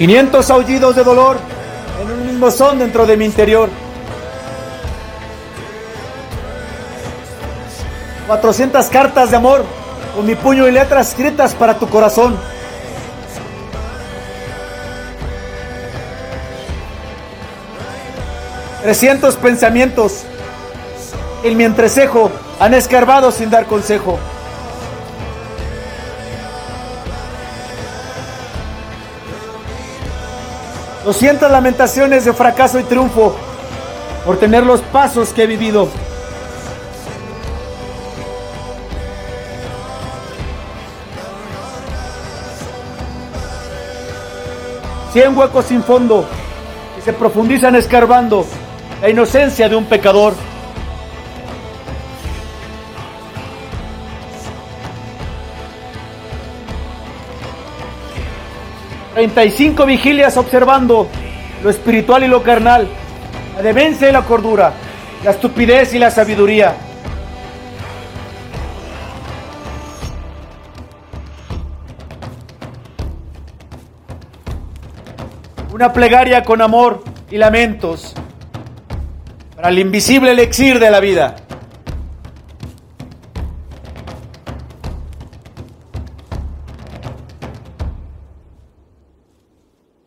500 aullidos de dolor en un mismo son dentro de mi interior. 400 cartas de amor con mi puño y letras escritas para tu corazón. Trescientos pensamientos en mi entrecejo han escarbado sin dar consejo. Doscientas lamentaciones de fracaso y triunfo por tener los pasos que he vivido. Cien huecos sin fondo que se profundizan escarbando la inocencia de un pecador. Treinta y cinco vigilias observando lo espiritual y lo carnal, la demencia y la cordura, la estupidez y la sabiduría. Una plegaria con amor y lamentos para el invisible elixir de la vida.